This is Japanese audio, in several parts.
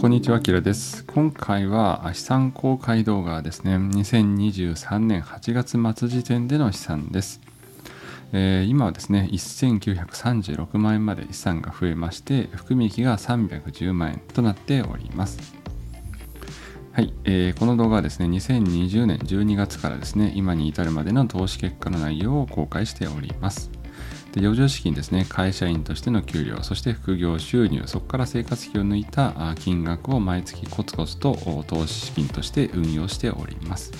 こんにちは、キラです。今回は資産公開動画ですね。2023年8月末時点での資産です。えー、今はですね、1936万円まで資産が増えまして、含み益が310万円となっております。はい、えー、この動画はですね、2020年12月からですね、今に至るまでの投資結果の内容を公開しております。で余剰資金ですね、会社員としての給料、そして副業収入、そこから生活費を抜いた金額を毎月コツコツと投資資金として運用しております。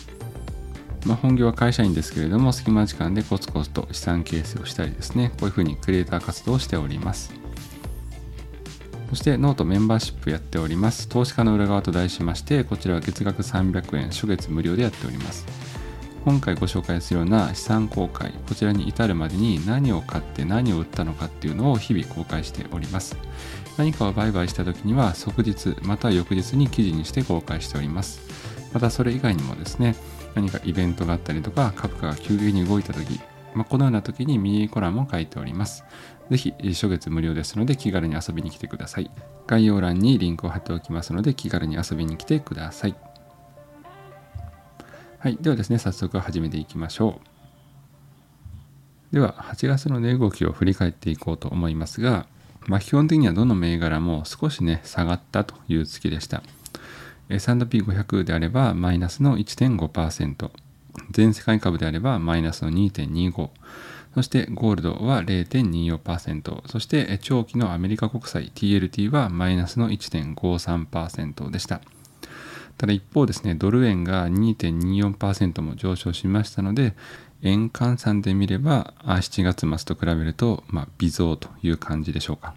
まあ、本業は会社員ですけれども、隙間時間でコツコツと資産形成をしたりですね、こういうふうにクリエイター活動をしております。そしてノートメンバーシップやっております。投資家の裏側と題しまして、こちらは月額300円、初月無料でやっております。今回ご紹介するような資産公開こちらに至るまでに何を買って何を売ったのかっていうのを日々公開しております何かを売買した時には即日または翌日に記事にして公開しておりますまたそれ以外にもですね何かイベントがあったりとか株価が急激に動いた時まあ、このような時にミニコラムを書いております。ぜひ、初月無料ですので気軽に遊びに来てください。概要欄にリンクを貼っておきますので気軽に遊びに来てください。はい。ではですね、早速始めていきましょう。では、8月の値動きを振り返っていこうと思いますが、まあ、基本的にはどの銘柄も少しね、下がったという月でした。S&P500 であればマイナスの1.5%、全世界株であればマイナスの2.25、そしてゴールドは0.24%、そして長期のアメリカ国債 TLT はマイナスの1.53%でした。ただ一方ですね、ドル円が2.24%も上昇しましたので、円換算で見れば、7月末と比べると、まあ、微増という感じでしょうか。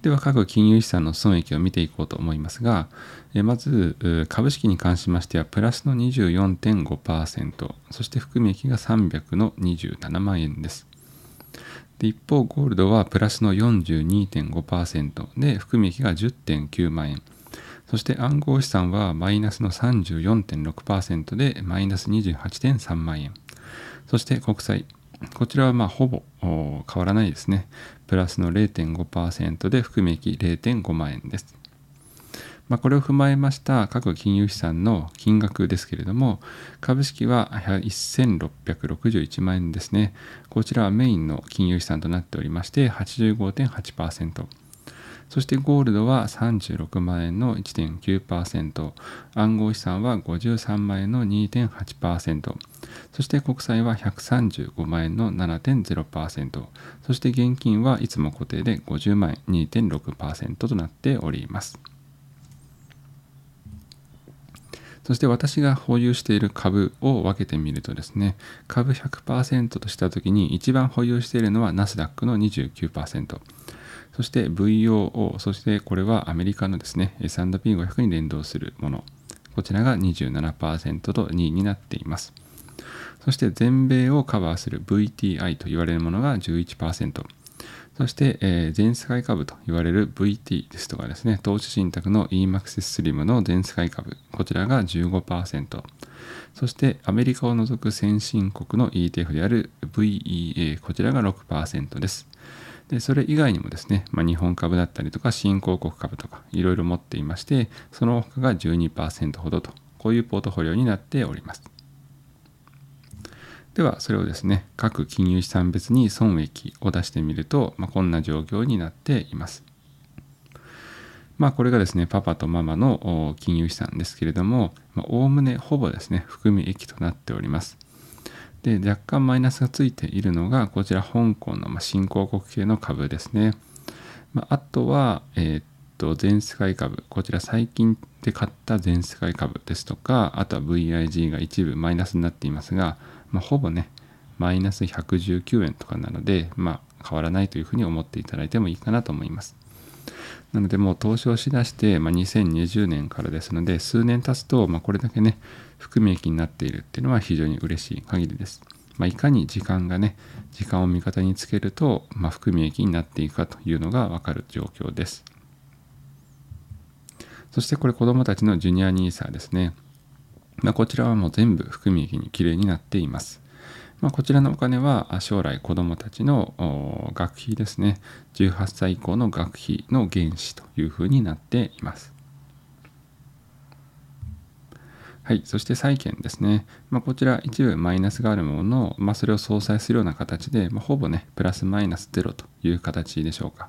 では、各金融資産の損益を見ていこうと思いますが、えまず、株式に関しましては、プラスの24.5%、そして含み益が300の27万円です。で一方、ゴールドはプラスの42.5%で、含み益が10.9万円。そして暗号資産はマイナスの34.6%でマイナス28.3万円。そして国債。こちらはまほぼ変わらないですね。プラスの0.5%で含み益0.5万円です。まあ、これを踏まえました各金融資産の金額ですけれども、株式は1661万円ですね。こちらはメインの金融資産となっておりまして85.8%。そしてゴールドは36万円の1.9%、暗号資産は53万円の2.8%、そして国債は135万円の7.0%、そして現金はいつも固定で50万円2.6%となっております。そして私が保有している株を分けてみるとですね、株100%としたときに一番保有しているのはナスダックの29%。そして VOO、そしてこれはアメリカのですね、S&P500 に連動するもの。こちらが27%と2位になっています。そして全米をカバーする VTI と言われるものが11%。そして、えー、全世界株と言われる VT ですとかですね、投資信託の EMAXIS SLIM の全世界株、こちらが15%。そしてアメリカを除く先進国の ETF である VEA、こちらが6%です。でそれ以外にもですね、まあ、日本株だったりとか新興国株とかいろいろ持っていましてその他が12%ほどとこういうポートフォリオになっております。ではそれをですね各金融資産別に損益を出してみると、まあ、こんな状況になっています。まあこれがですねパパとママの金融資産ですけれどもおおむねほぼですね含み益となっております。で若干マイナスがついているのがこちら香港の新興国系の株ですね。まあ、とは、えー、っと全世界株こちら最近で買った全世界株ですとかあとは VIG が一部マイナスになっていますが、まあ、ほぼねマイナス119円とかなので、まあ、変わらないというふうに思っていただいてもいいかなと思います。なのでもう投資をしだして、まあ、2020年からですので数年経つと、まあ、これだけね含み益になっているっていうのは非常に嬉しい限りです。まあ、いかに時間がね時間を味方につけると、まあ、含み益になっていくかというのがわかる状況です。そしてこれ子どもたちのジュニア NISA ですね。まあ、こちらはもう全部含み益にきれいになっています。まあ、こちらのお金は将来子どもたちの学費ですね18歳以降の学費の原資というふうになっています。はい、そして債券ですね。まあ、こちら一部マイナスがあるものの、まあ、それを相殺するような形で、まあ、ほぼね、プラスマイナスゼロという形でしょうか。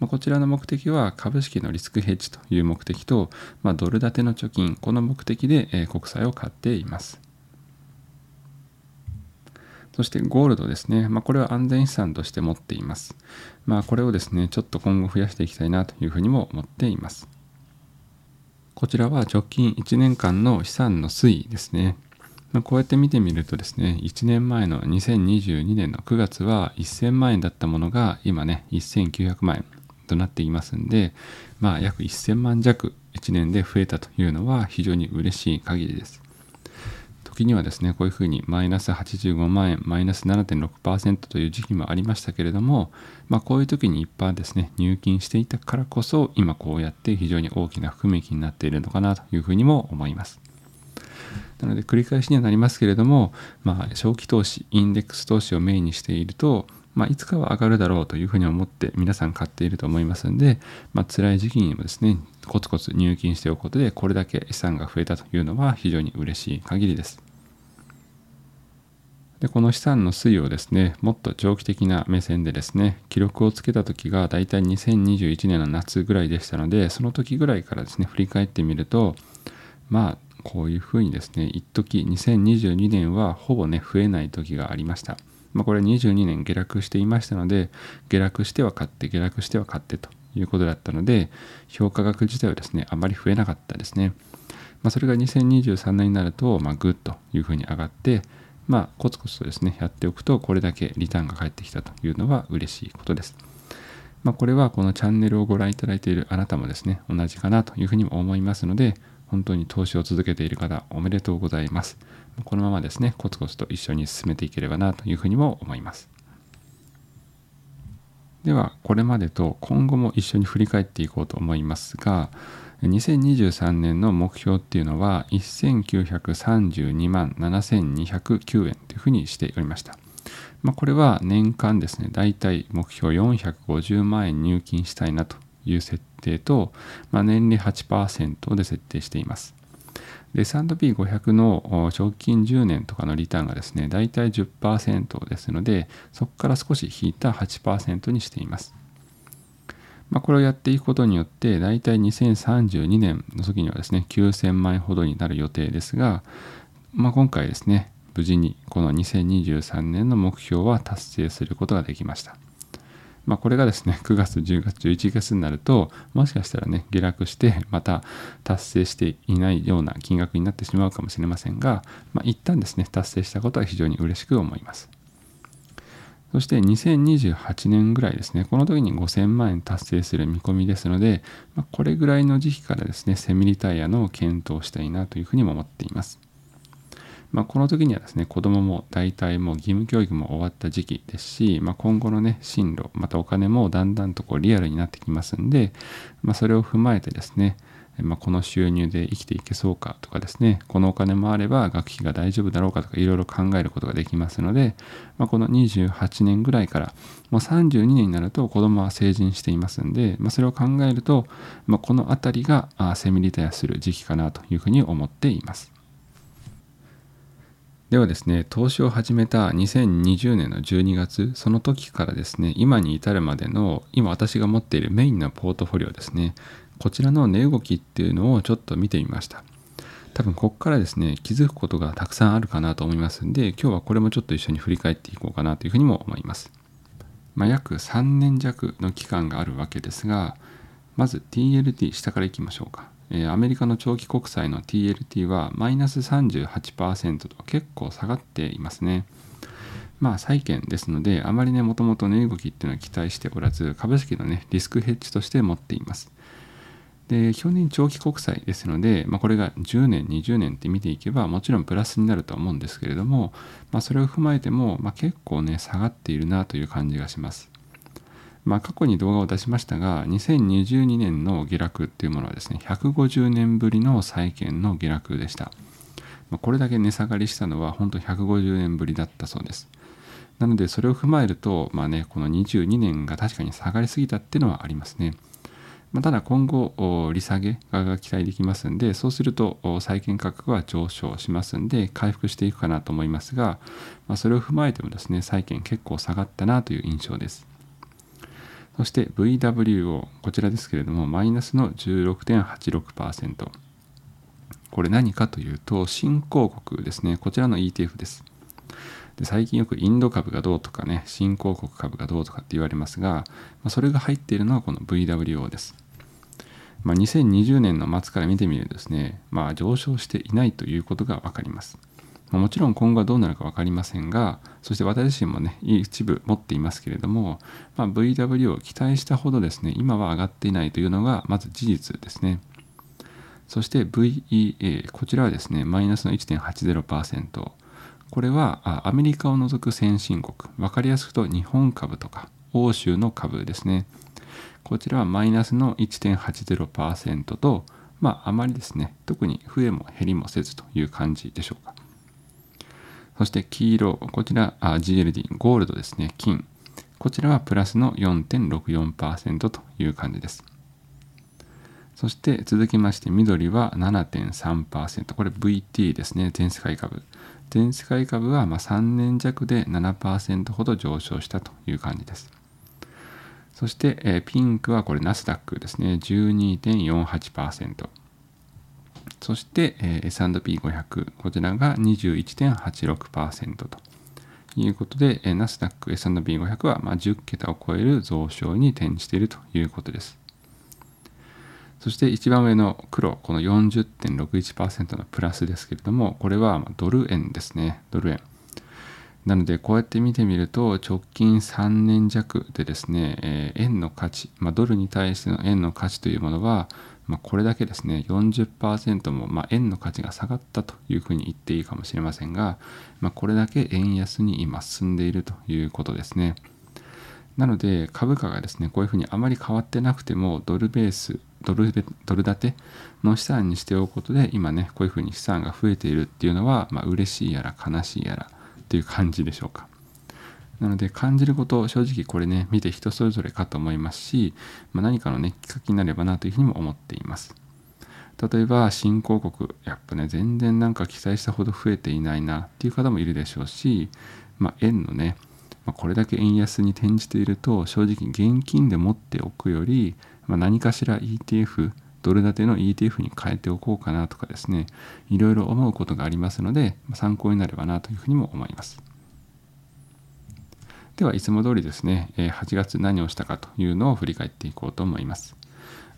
ま、こちらの目的は株式のリスクヘッジという目的と、ま、ドル建ての貯金、この目的で、え、国債を買っています。そしてゴールドですね。まあ、これは安全資産として持っています。まあ、これをですね、ちょっと今後増やしていきたいなというふうにも思っています。こちらは直近1年間の資産の推移ですね。ま、こうやって見てみるとですね、1年前の2022年の9月は1000万円だったものが今ね、1900万円となっていますんで、まあ約1000万弱1年で増えたというのは非常に嬉しい限りです。時にはですね、こういうふうにマイナス85万円、マイナス7.6%という時期もありましたけれども、まあ、こういう時に一般ですね、入金していたからこそ、今こうやって非常に大きな含み益になっているのかなというふうにも思います。なので繰り返しにはなりますけれども、まあ、長期投資、インデックス投資をメインにしていると、まあ、いつかは上がるだろうというふうに思って皆さん買っていると思いますんで、まあ、辛い時期にもですね、コツコツ入金しておくことで、これだけ資産が増えたというのは非常に嬉しい限りです。でこの資産の推移をですねもっと長期的な目線でですね記録をつけた時がだいたい2021年の夏ぐらいでしたのでその時ぐらいからですね振り返ってみるとまあこういうふうにですね一時2022年はほぼね増えない時がありました。まあ、これ22年下落していましたので下落しては買って下落しては買ってということだったので評価額自体はですねあまり増えなかったですね。まあ、それが2023年になると、まあ、グッというふうに上がってまあ、コツコツとですね、やっておくと、これだけリターンが返ってきたというのは嬉しいことです。まあ、これはこのチャンネルをご覧いただいているあなたもですね、同じかなというふうにも思いますので、本当に投資を続けている方、おめでとうございます。このままですね、コツコツと一緒に進めていければなというふうにも思います。では、これまでと今後も一緒に振り返っていこうと思いますが、2023年の目標っていうのは1932万7209円というふうにしておりました。まあ、これは年間ですね、だいたい目標450万円入金したいなという設定と、まあ、年利8%で設定しています。で、S&P500 の直近10年とかのリターンがですね、だいたい10%ですので、そこから少し引いた8%にしています。まあ、これをやっていくことによって、だいたい2032年の時にはですね、9000万円ほどになる予定ですが、まあ、今回ですね、無事にこの2023年の目標は達成することができました。まあ、これがですね、9月、10月、11月になると、もしかしたらね、下落して、また達成していないような金額になってしまうかもしれませんが、まあ、一旦ですね、達成したことは非常に嬉しく思います。そして2028年ぐらいですね、この時に5000万円達成する見込みですので、ま、これぐらいの時期からですね、セミリタイヤの検討したいなというふうにも思っています。まあ、この時にはですね、子供も大体もう義務教育も終わった時期ですし、まあ、今後のね、進路、またお金もだんだんとこうリアルになってきますんで、まあ、それを踏まえてですね、まあ、この収入で生きていけそうかとかですね、このお金もあれば学費が大丈夫だろうかとかいろいろ考えることができますので、まあ、この28年ぐらいから、もう32年になると子供は成人していますんで、まあ、それを考えると、まあ、この辺りがセミリタイアする時期かなというふうに思っています。ではですね、投資を始めた2020年の12月、その時からですね、今に至るまでの、今私が持っているメインのポートフォリオですね、こちらの値動きっていうのをちょっと見てみました。多分ここからですね、気づくことがたくさんあるかなと思いますんで、今日はこれもちょっと一緒に振り返っていこうかなというふうにも思います。まあ、約3年弱の期間があるわけですが、まず TLT 下からいきましょうか。えー、アメリカの長期国債の TLT はマイナス38%と結構下がっていますね。まあ債券ですので、あまりね、もともと値動きっていうのは期待しておらず、株式のね、リスクヘッジとして持っています。で、基本的に長期国債ですので、まあ、これが10年、20年って見ていけば、もちろんプラスになるとは思うんですけれども、まあ、それを踏まえても、まあ、結構ね、下がっているなという感じがします。まあ、過去に動画を出しましたが、2022年の下落っていうものはですね、150年ぶりの債券の下落でした。まあ、これだけ値下がりしたのは本当150年ぶりだったそうです。なのでそれを踏まえると、まあね、この22年が確かに下がりすぎたっていうのはありますね。まあ、ただ今後、利下げが期待できますんで、そうすると債券価格は上昇しますんで、回復していくかなと思いますが、まあ、それを踏まえてもですね、債券結構下がったなという印象です。そして VWO、こちらですけれども、マイナスの16.86%。これ何かというと、新興国ですね、こちらの ETF です。で最近よくインド株がどうとかね、新興国株がどうとかって言われますが、まあ、それが入っているのはこの VWO です。まあ、2020年の末から見てみるとですね、まあ、上昇していないということが分かります。ま、もちろん今後はどうなるか分かりませんが、そして私自身もね、一部持っていますけれども、まあ、VW を期待したほどですね、今は上がっていないというのがまず事実ですね。そして VEA、こちらはですね、マイナスの1.80%。これはアメリカを除く先進国、分かりやすくと日本株とか欧州の株ですね。こちらはマイナスの1.80%と、まあ、あまりですね、特に増えも減りもせずという感じでしょうか。そして黄色、こちら GLD、ゴールドですね、金。こちらはプラスの4.64%という感じです。そして続きまして緑は7.3%。これ VT ですね、全世界株。全世界株はま3年弱で7%ほど上昇したという感じです。そして、えピンクはこれナスダックですね、12.48%。そして、え S&P500、こちらが21.86%ということで、えナスダック、S&P500 はま10桁を超える増昇に転じているということです。そして一番上の黒、この40.61%のプラスですけれども、これはドル円ですね。ドル円。なので、こうやって見てみると、直近3年弱でですね、えー、円の価値、まあ、ドルに対しての円の価値というものは、まあ、これだけですね、40%も、まあ、円の価値が下がったというふうに言っていいかもしれませんが、まあ、これだけ円安に今進んでいるということですね。なので、株価がですね、こういうふうにあまり変わってなくても、ドルベース、ドルドル建ての資産にしておくことで今ねこういうふうに資産が増えているっていうのは、まあ、嬉しいやら悲しいやらっていう感じでしょうか。なので感じること正直これね見て人それぞれかと思いますし、まあ、何かのねきっかけになればなというふうにも思っています。例えば新興国やっぱね全然なんか期待したほど増えていないなっていう方もいるでしょうし、まあ、円のねまこれだけ円安に転じていると正直現金で持っておくよりまあ、何かしら ETF ドル建ての ETF に変えておこうかなとかですねいろいろ思うことがありますのでま参考になればなというふうにも思います。ではいつも通りですね8月何をしたかというのを振り返っていこうと思います。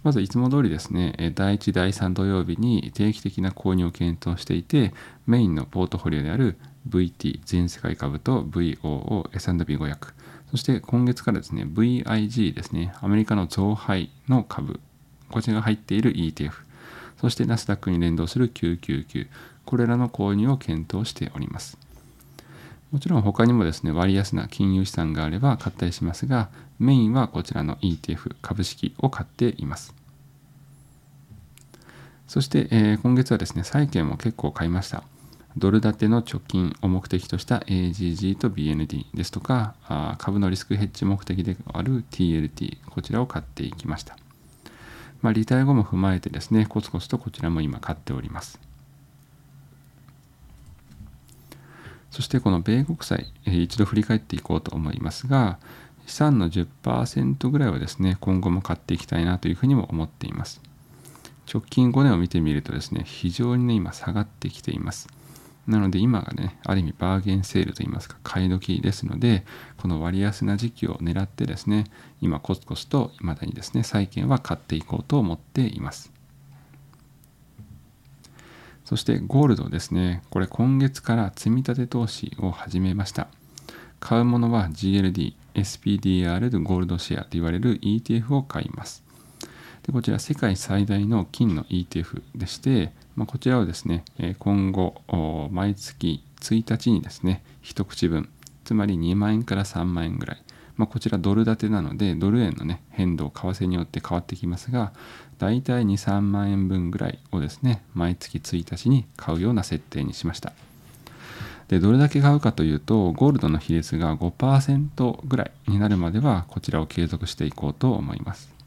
まずいつも通りですね第1第3土曜日に定期的な購入を検討していてメインのポートフォリオである VT 全世界株と VOO S&P500 そして今月からですね、VIG ですね、アメリカの増配の株、こちらが入っている ETF、そしてナスダックに連動する999、これらの購入を検討しております。もちろん他にもですね、割安な金融資産があれば買ったりしますが、メインはこちらの ETF 株式を買っています。そして、えー、今月はですね、債券も結構買いました。ドル建ての貯金を目的とした AGG と BND ですとか、株のリスクヘッジ目的である TLT、こちらを買っていきました。まあ、リタイア後も踏まえてですね、コツコツとこちらも今買っております。そしてこの米国債、一度振り返っていこうと思いますが、資産の10%ぐらいはですね、今後も買っていきたいなというふうにも思っています。直近5年を見てみるとですね、非常にね、今下がってきています。なので今がね、ある意味バーゲンセールといいますか、買い時ですので、この割安な時期を狙ってですね、今コツコツと未だにですね、債券は買っていこうと思っています。そしてゴールドですね、これ今月から積み立て投資を始めました。買うものは GLD、SPDR ゴールドシェアと言われる ETF を買います。でこちら世界最大の金の ETF でして、まあ、こちらをですね、今後、毎月1日にですね、一口分、つまり2万円から3万円ぐらい、まあ、こちらドル建てなのでドル円のね変動為替によって変わってきますがだいたい23万円分ぐらいをですね毎月1日に買うような設定にしました。でどれだけ買うかというとゴールドの比率が5%ぐらいになるまではこちらを継続していこうと思います。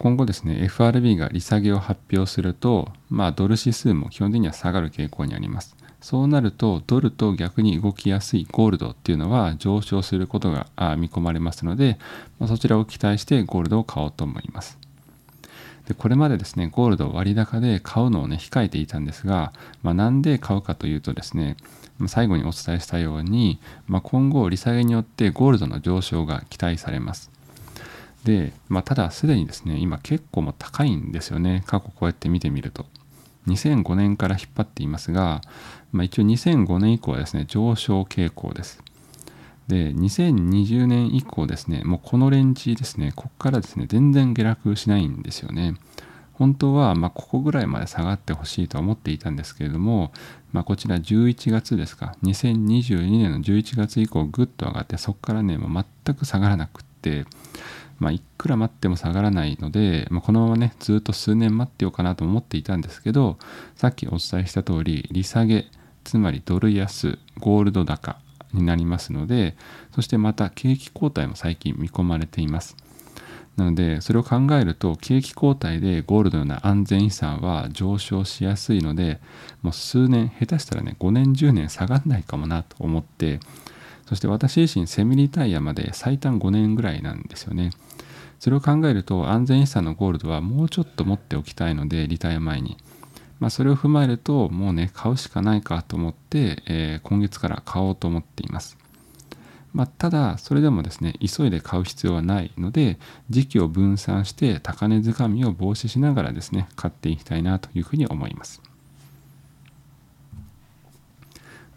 今後ですね FRB が利下げを発表するとまあドル指数も基本的には下がる傾向にあります。そうなるとドルと逆に動きやすいゴールドっていうのは上昇することが見込まれますので、まあ、そちらを期待してゴールドを買おうと思います。でこれまでですねゴールド割高で買うのをね控えていたんですが、まあ、なんで買うかというとですね最後にお伝えしたように、まあ、今後利下げによってゴールドの上昇が期待されます。で、まあ、ただすでにですね今結構も高いんですよね。過去こうやって見てみると。2005年から引っ張っていますが、まあ、一応2005年以降はですね上昇傾向です。で2020年以降ですねもうこのレンジですねここからですね全然下落しないんですよね。本当はまここぐらいまで下がってほしいと思っていたんですけれども、まあ、こちら11月ですか。2022年の11月以降ぐっと上がってそこからねもう全く下がらなくってまあ、いくら待っても下がらないので、まあ、このままねずっと数年待ってようかなと思っていたんですけどさっきお伝えした通り利下げつまりドル安ゴールド高になりますのでそしてまた景気後退も最近見込まれています。なのでそれを考えると景気後退でゴールドのような安全資産は上昇しやすいのでもう数年下手したらね5年10年下がんないかもなと思ってそして私自身セミリタイヤまで最短5年ぐらいなんですよね。それを考えると安全資産のゴールドはもうちょっと持っておきたいのでリタイア前に、まあ、それを踏まえるともうね買うしかないかと思って、えー、今月から買おうと思っています、まあ、ただそれでもですね急いで買う必要はないので時期を分散して高値掴みを防止しながらですね買っていきたいなというふうに思います。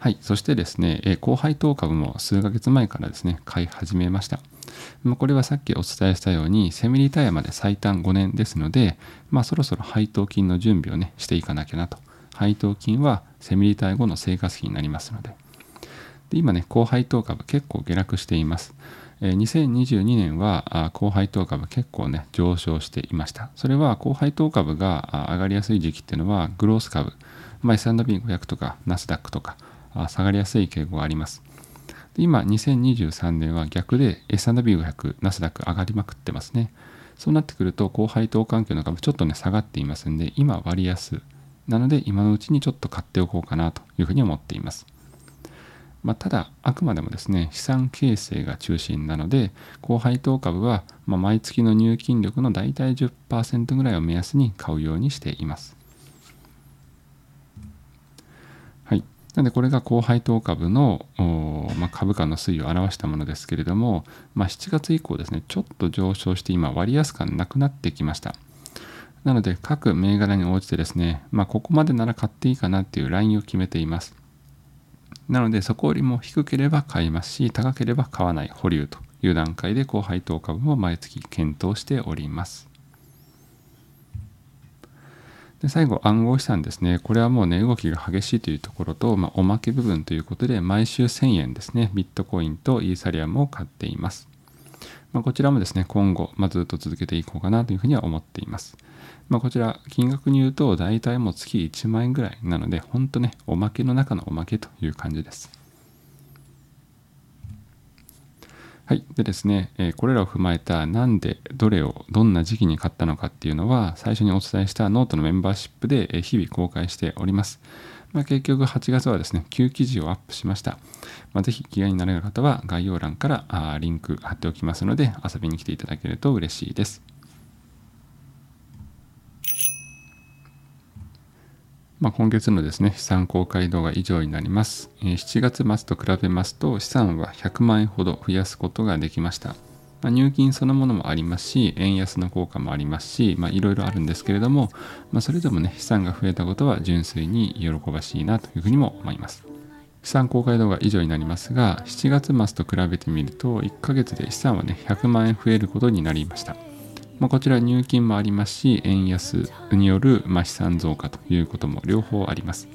はい。そしてですね、え高配当株も数ヶ月前からですね、買い始めました。これはさっきお伝えしたように、セミリタイヤまで最短5年ですので、まあ、そろそろ配当金の準備をね、していかなきゃなと。配当金はセミリタイヤ後の生活費になりますので。で今ね、高配当株結構下落しています。え2022年は高配当株結構ね、上昇していました。それは高配当株が上がりやすい時期っていうのは、グロース株、まあ、S&P500 とかナスダックとか下がりやすい傾向があります。今、2023年は逆で S&P500、ナスダック上がりまくってますね。そうなってくると、高配当環境の株ちょっとね、下がっていますんで、今割安。なので、今のうちにちょっと買っておこうかなというふうに思っています。まあ、ただ、あくまでもですね、資産形成が中心なので、高配当株は、ま毎月の入金力の大体10%ぐらいを目安に買うようにしています。なのでこれが高配当株の、まあ、株価の推移を表したものですけれども、まあ、7月以降ですね、ちょっと上昇して今割安感なくなってきました。なので各銘柄に応じてですね、まあ、ここまでなら買っていいかなっていうラインを決めています。なのでそこよりも低ければ買いますし、高ければ買わない保留という段階で高配当株も毎月検討しております。で最後、暗号資産ですね。これはもうね、動きが激しいというところと、まあ、おまけ部分ということで、毎週1000円ですね、ビットコインとイーサリアムを買っています。まあ、こちらもですね、今後、まあ、ずっと続けていこうかなというふうには思っています。まあ、こちら、金額に言うと、大体もう月1万円ぐらいなので、ほんとね、おまけの中のおまけという感じです。はい。でですね、え、これらを踏まえた何でどれをどんな時期に買ったのかっていうのは最初にお伝えしたノートのメンバーシップで日々公開しております。まあ、結局8月はですね、9記事をアップしました。まあ、ぜひ気合になれる方は概要欄からあリンク貼っておきますので遊びに来ていただけると嬉しいです。まあ、今月のですね、資産公開動画以上になります。7月末と比べますと、資産は100万円ほど増やすことができました。まあ、入金そのものもありますし、円安の効果もありますし、まあ、いろいろあるんですけれども、まあ、それでもね、資産が増えたことは純粋に喜ばしいなというふうにも思います。資産公開動画以上になりますが、7月末と比べてみると、1ヶ月で資産はね、100万円増えることになりました。まあ、こちら入金もありますし、円安による、ま資産増加ということも両方あります。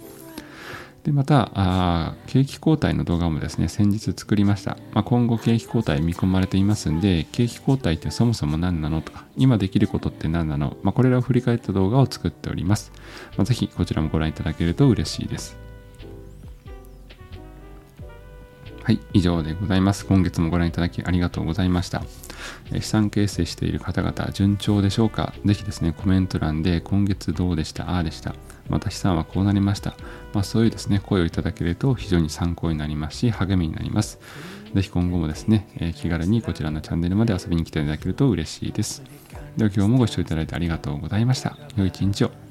でまたあ景気後退の動画もですね先日作りました、まあ、今後景気後退見込まれていますんで景気後退ってそもそも何なのとか今できることって何なの、まあ、これらを振り返った動画を作っております、まあ、ぜひこちらもご覧いただけると嬉しいです。はい、以上でございます。今月もご覧いただきありがとうございました。資産形成している方々、順調でしょうか？ぜひですね、コメント欄で今月どうでした？ああでした。また資産はこうなりました。まあ、そういうですね、声をいただけると非常に参考になりますし、励みになります。ぜひ今後もですね、え、気軽にこちらのチャンネルまで遊びに来ていただけると嬉しいです。では今日もご視聴いただいてありがとうございました。良い一日を。